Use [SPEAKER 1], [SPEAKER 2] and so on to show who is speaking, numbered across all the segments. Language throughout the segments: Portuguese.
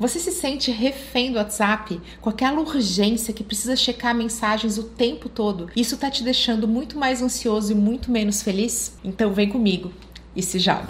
[SPEAKER 1] Você se sente refém do WhatsApp com aquela urgência que precisa checar mensagens o tempo todo? Isso tá te deixando muito mais ansioso e muito menos feliz? Então vem comigo e se joga.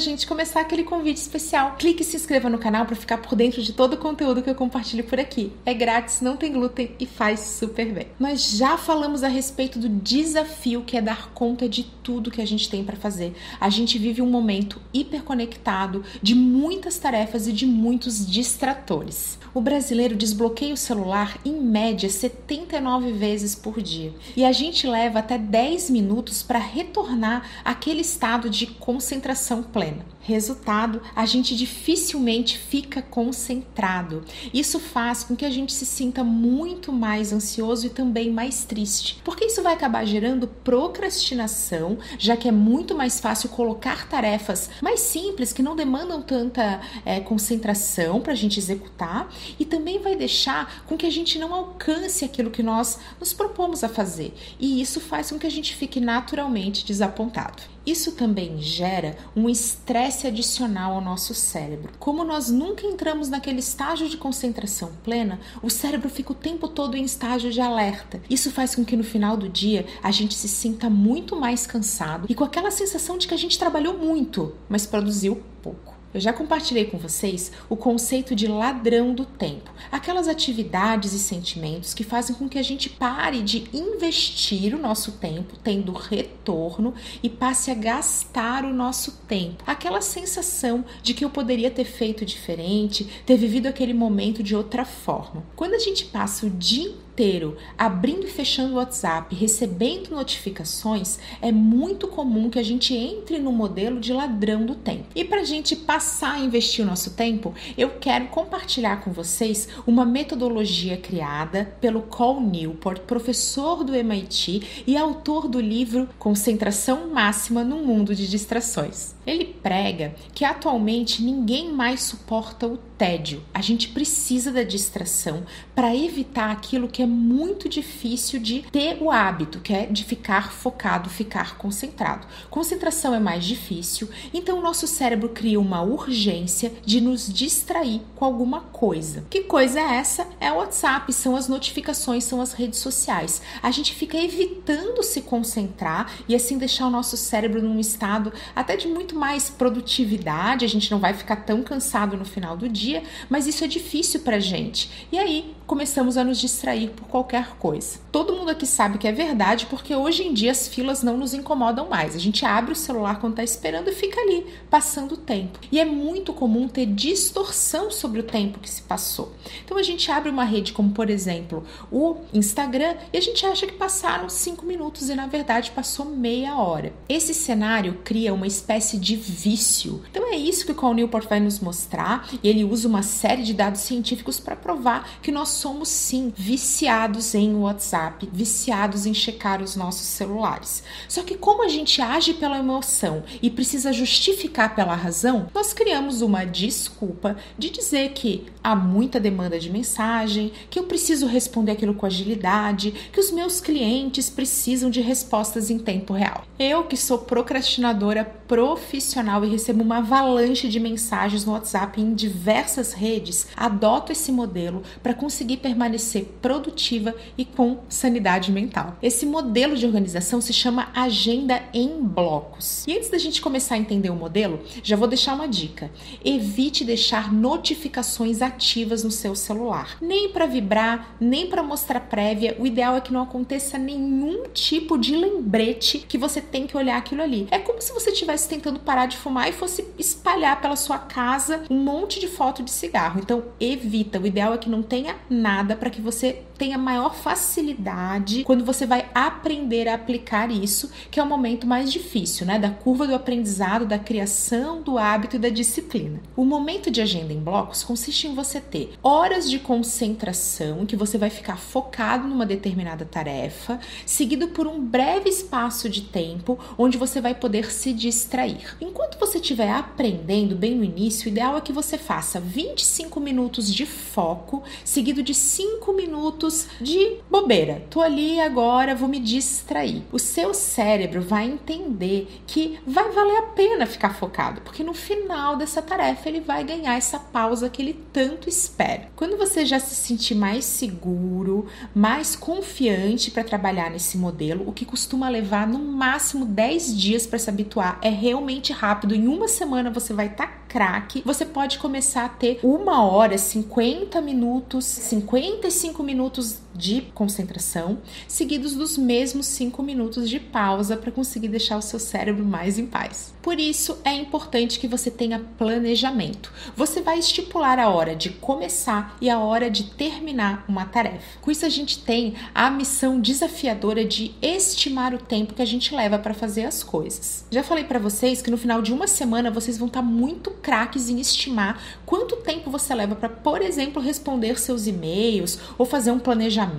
[SPEAKER 1] Gente começar aquele convite especial, clique e se inscreva no canal para ficar por dentro de todo o conteúdo que eu compartilho por aqui. É grátis, não tem glúten e faz super bem. Nós já falamos a respeito do desafio que é dar conta de tudo que a gente tem para fazer. A gente vive um momento hiperconectado de muitas tarefas e de muitos distratores. O brasileiro desbloqueia o celular em média 79 vezes por dia. E a gente leva até 10 minutos para retornar àquele estado de concentração plena. Resultado, a gente dificilmente fica concentrado. Isso faz com que a gente se sinta muito mais ansioso e também mais triste, porque isso vai acabar gerando procrastinação, já que é muito mais fácil colocar tarefas mais simples que não demandam tanta é, concentração para a gente executar e também vai deixar com que a gente não alcance aquilo que nós nos propomos a fazer. E isso faz com que a gente fique naturalmente desapontado. Isso também gera um estresse adicional ao nosso cérebro. Como nós nunca entramos naquele estágio de concentração plena, o cérebro fica o tempo todo em estágio de alerta. Isso faz com que no final do dia a gente se sinta muito mais cansado e com aquela sensação de que a gente trabalhou muito, mas produziu pouco. Eu já compartilhei com vocês o conceito de ladrão do tempo, aquelas atividades e sentimentos que fazem com que a gente pare de investir o nosso tempo, tendo retorno, e passe a gastar o nosso tempo. Aquela sensação de que eu poderia ter feito diferente, ter vivido aquele momento de outra forma. Quando a gente passa o dia inteiro abrindo e fechando o WhatsApp, recebendo notificações, é muito comum que a gente entre no modelo de ladrão do tempo. E para a gente passar a investir o nosso tempo, eu quero compartilhar com vocês uma metodologia criada pelo Cole Newport, professor do MIT e autor do livro Concentração Máxima no Mundo de Distrações. Ele prega que atualmente ninguém mais suporta o tédio. A gente precisa da distração para evitar aquilo que é muito difícil de ter o hábito, que é de ficar focado, ficar concentrado. Concentração é mais difícil, então o nosso cérebro cria uma urgência de nos distrair com alguma coisa. Que coisa é essa? É o WhatsApp, são as notificações, são as redes sociais. A gente fica evitando se concentrar e assim deixar o nosso cérebro num estado até de muito mais produtividade, a gente não vai ficar tão cansado no final do dia dia, mas isso é difícil pra gente. E aí começamos a nos distrair por qualquer coisa. Todo mundo aqui sabe que é verdade, porque hoje em dia as filas não nos incomodam mais. A gente abre o celular quando tá esperando e fica ali, passando o tempo. E é muito comum ter distorção sobre o tempo que se passou. Então a gente abre uma rede como, por exemplo, o Instagram e a gente acha que passaram cinco minutos e na verdade passou meia hora. Esse cenário cria uma espécie de vício. Então é isso que o Cal Newport vai nos mostrar e ele usa uma série de dados científicos para provar que nós somos sim viciados em WhatsApp, viciados em checar os nossos celulares. Só que como a gente age pela emoção e precisa justificar pela razão, nós criamos uma desculpa de dizer que há muita demanda de mensagem, que eu preciso responder aquilo com agilidade, que os meus clientes precisam de respostas em tempo real. Eu que sou procrastinadora profissional e recebo uma avalanche de mensagens no WhatsApp em diversas redes, adoto esse modelo para conseguir conseguir permanecer produtiva e com sanidade mental. Esse modelo de organização se chama agenda em blocos. E antes da gente começar a entender o modelo, já vou deixar uma dica. Evite deixar notificações ativas no seu celular. Nem para vibrar, nem para mostrar prévia. O ideal é que não aconteça nenhum tipo de lembrete que você tem que olhar aquilo ali. É como se você estivesse tentando parar de fumar e fosse espalhar pela sua casa um monte de foto de cigarro. Então, evita. O ideal é que não tenha nada para que você tenha maior facilidade quando você vai aprender a aplicar isso, que é o momento mais difícil, né? Da curva do aprendizado, da criação do hábito e da disciplina. O momento de agenda em blocos consiste em você ter horas de concentração, que você vai ficar focado numa determinada tarefa, seguido por um breve espaço de tempo onde você vai poder se distrair. Enquanto você estiver aprendendo bem no início, o ideal é que você faça 25 minutos de foco, seguido de 5 minutos de bobeira. Tô ali agora, vou me distrair. O seu cérebro vai entender que vai valer a pena ficar focado, porque no final dessa tarefa ele vai ganhar essa pausa que ele tanto espera. Quando você já se sentir mais seguro, mais confiante para trabalhar nesse modelo, o que costuma levar no máximo 10 dias para se habituar, é realmente rápido. Em uma semana você vai estar tá craque. Você pode começar a ter uma hora, 50 minutos, 55 minutos de concentração, seguidos dos mesmos 5 minutos de pausa para conseguir deixar o seu cérebro mais em paz. Por isso é importante que você tenha planejamento. Você vai estipular a hora de começar e a hora de terminar uma tarefa. Com isso a gente tem a missão desafiadora de estimar o tempo que a gente leva para fazer as coisas. Já falei para vocês que no final de uma semana vocês vão estar tá muito craques em estimar quanto tempo você leva para, por exemplo, responder seus e-mails ou fazer um planejamento,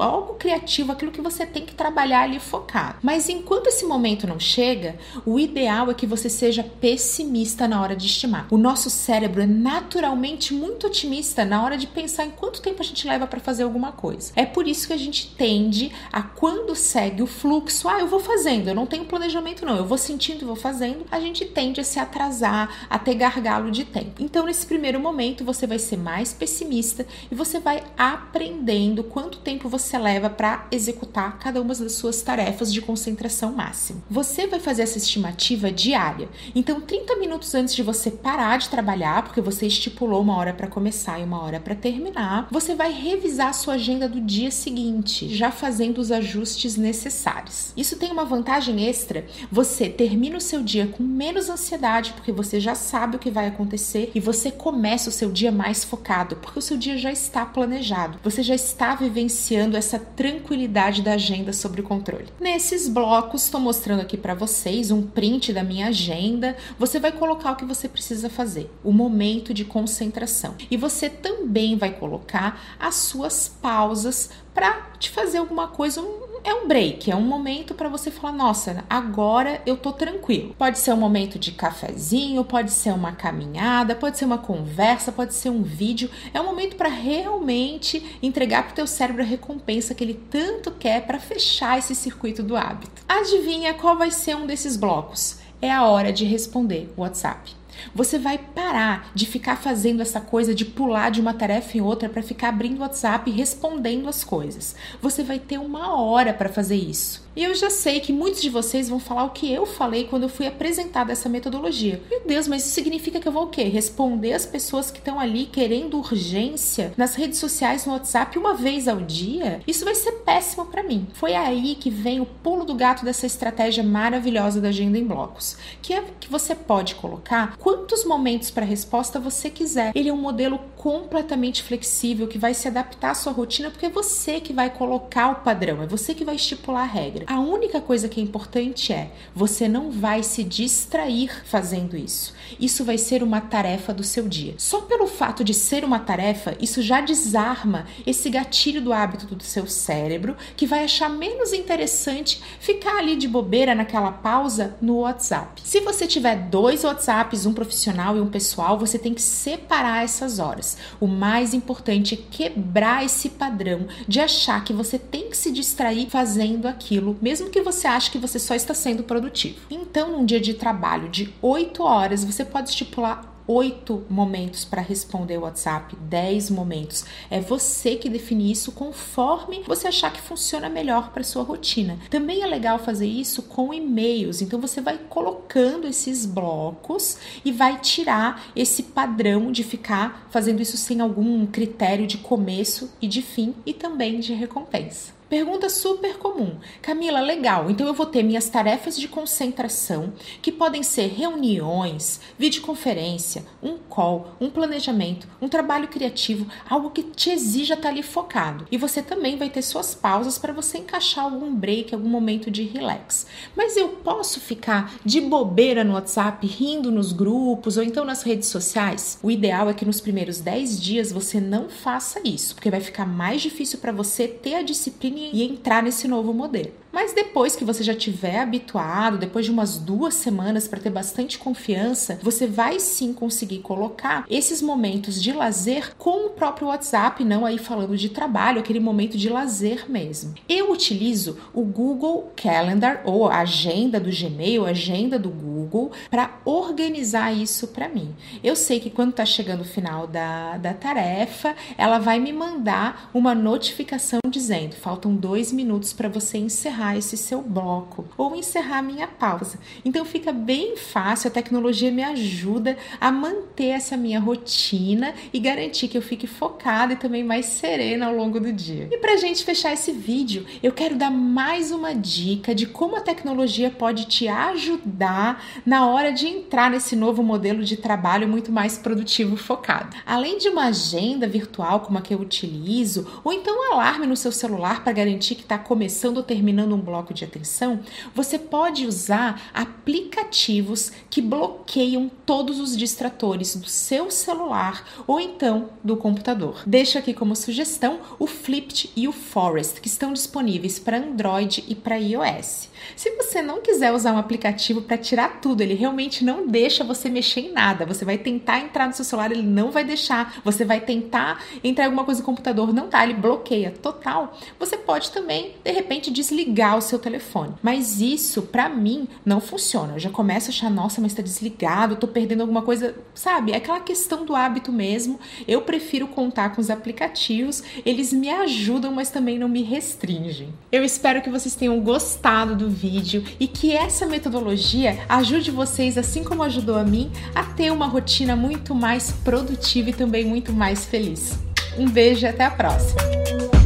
[SPEAKER 1] algo criativo, aquilo que você tem que trabalhar ali focar. Mas enquanto esse momento não chega, o ideal é que você seja pessimista na hora de estimar. O nosso cérebro é naturalmente muito otimista na hora de pensar em quanto tempo a gente leva para fazer alguma coisa. É por isso que a gente tende a quando segue o fluxo, ah, eu vou fazendo, eu não tenho planejamento não, eu vou sentindo e vou fazendo, a gente tende a se atrasar, a ter gargalo de tempo. Então, nesse primeiro momento, você vai ser mais pessimista e você vai aprendendo quanto tempo você leva para executar cada uma das suas tarefas de concentração máxima. Você vai fazer essa estimativa diária. Então, 30 minutos antes de você parar de trabalhar, porque você estipulou uma hora para começar e uma hora para terminar, você vai revisar a sua agenda do dia seguinte, já fazendo os ajustes necessários. Isso tem uma vantagem extra, você termina o seu dia com menos ansiedade, porque você já sabe o que vai acontecer e você começa o seu dia mais focado, porque o seu dia já está planejado. Você já está vivenciando essa tranquilidade da agenda sobre o controle. Nesses blocos, estou mostrando aqui para vocês um print da minha agenda. Você vai colocar o que você precisa fazer, o momento de concentração. E você também vai colocar as suas pausas para te fazer alguma coisa, um é um break, é um momento para você falar: nossa, agora eu tô tranquilo. Pode ser um momento de cafezinho, pode ser uma caminhada, pode ser uma conversa, pode ser um vídeo. É um momento para realmente entregar pro teu cérebro a recompensa que ele tanto quer para fechar esse circuito do hábito. Adivinha qual vai ser um desses blocos? É a hora de responder o WhatsApp. Você vai parar de ficar fazendo essa coisa de pular de uma tarefa em outra para ficar abrindo WhatsApp e respondendo as coisas. Você vai ter uma hora para fazer isso. E eu já sei que muitos de vocês vão falar o que eu falei quando eu fui apresentada essa metodologia. Meu Deus, mas isso significa que eu vou o quê? Responder as pessoas que estão ali querendo urgência nas redes sociais, no WhatsApp, uma vez ao dia? Isso vai ser péssimo para mim. Foi aí que vem o pulo do gato dessa estratégia maravilhosa da agenda em blocos, que é que você pode colocar quantos momentos para resposta você quiser. Ele é um modelo completamente flexível que vai se adaptar à sua rotina, porque é você que vai colocar o padrão, é você que vai estipular a regra. A única coisa que é importante é você não vai se distrair fazendo isso. Isso vai ser uma tarefa do seu dia. Só pelo fato de ser uma tarefa, isso já desarma esse gatilho do hábito do seu cérebro, que vai achar menos interessante ficar ali de bobeira naquela pausa no WhatsApp. Se você tiver dois WhatsApps, um profissional e um pessoal, você tem que separar essas horas. O mais importante é quebrar esse padrão de achar que você tem que se distrair fazendo aquilo mesmo que você ache que você só está sendo produtivo. Então, num dia de trabalho de 8 horas, você pode estipular oito momentos para responder o WhatsApp, 10 momentos. É você que define isso conforme você achar que funciona melhor para sua rotina. Também é legal fazer isso com e-mails. Então você vai colocando esses blocos e vai tirar esse padrão de ficar fazendo isso sem algum critério de começo e de fim e também de recompensa. Pergunta super comum. Camila, legal. Então eu vou ter minhas tarefas de concentração, que podem ser reuniões, videoconferência, um call, um planejamento, um trabalho criativo, algo que te exija estar ali focado. E você também vai ter suas pausas para você encaixar algum break, algum momento de relax. Mas eu posso ficar de bobeira no WhatsApp, rindo nos grupos ou então nas redes sociais? O ideal é que nos primeiros 10 dias você não faça isso, porque vai ficar mais difícil para você ter a disciplina e entrar nesse novo modelo. Mas depois que você já tiver habituado, depois de umas duas semanas para ter bastante confiança, você vai sim conseguir colocar esses momentos de lazer com o próprio WhatsApp, não aí falando de trabalho, aquele momento de lazer mesmo. Eu utilizo o Google Calendar ou a agenda do Gmail, a agenda do Google, para organizar isso para mim. Eu sei que quando está chegando o final da, da tarefa, ela vai me mandar uma notificação dizendo: faltam dois minutos para você encerrar esse seu bloco ou encerrar minha pausa. Então fica bem fácil, a tecnologia me ajuda a manter essa minha rotina e garantir que eu fique focada e também mais serena ao longo do dia. E para gente fechar esse vídeo, eu quero dar mais uma dica de como a tecnologia pode te ajudar na hora de entrar nesse novo modelo de trabalho muito mais produtivo focado. Além de uma agenda virtual como a que eu utilizo, ou então um alarme no seu celular para garantir que está começando ou terminando um bloco de atenção, você pode usar aplicativos que bloqueiam todos os distratores do seu celular ou então do computador. Deixo aqui como sugestão o Flipped e o Forest, que estão disponíveis para Android e para iOS. Se você não quiser usar um aplicativo para tirar tudo, ele realmente não deixa você mexer em nada. Você vai tentar entrar no seu celular, ele não vai deixar. Você vai tentar entrar em alguma coisa no computador, não tá, ele bloqueia total. Você pode também, de repente, desligar o seu telefone. Mas isso, para mim, não funciona. Eu já começo a achar, nossa, mas tá desligado, tô perdendo alguma coisa, sabe? É aquela questão do hábito mesmo. Eu prefiro contar com os aplicativos, eles me ajudam, mas também não me restringem. Eu espero que vocês tenham gostado do vídeo e que essa metodologia ajude vocês, assim como ajudou a mim, a ter uma rotina muito mais produtiva e também muito mais feliz. Um beijo e até a próxima!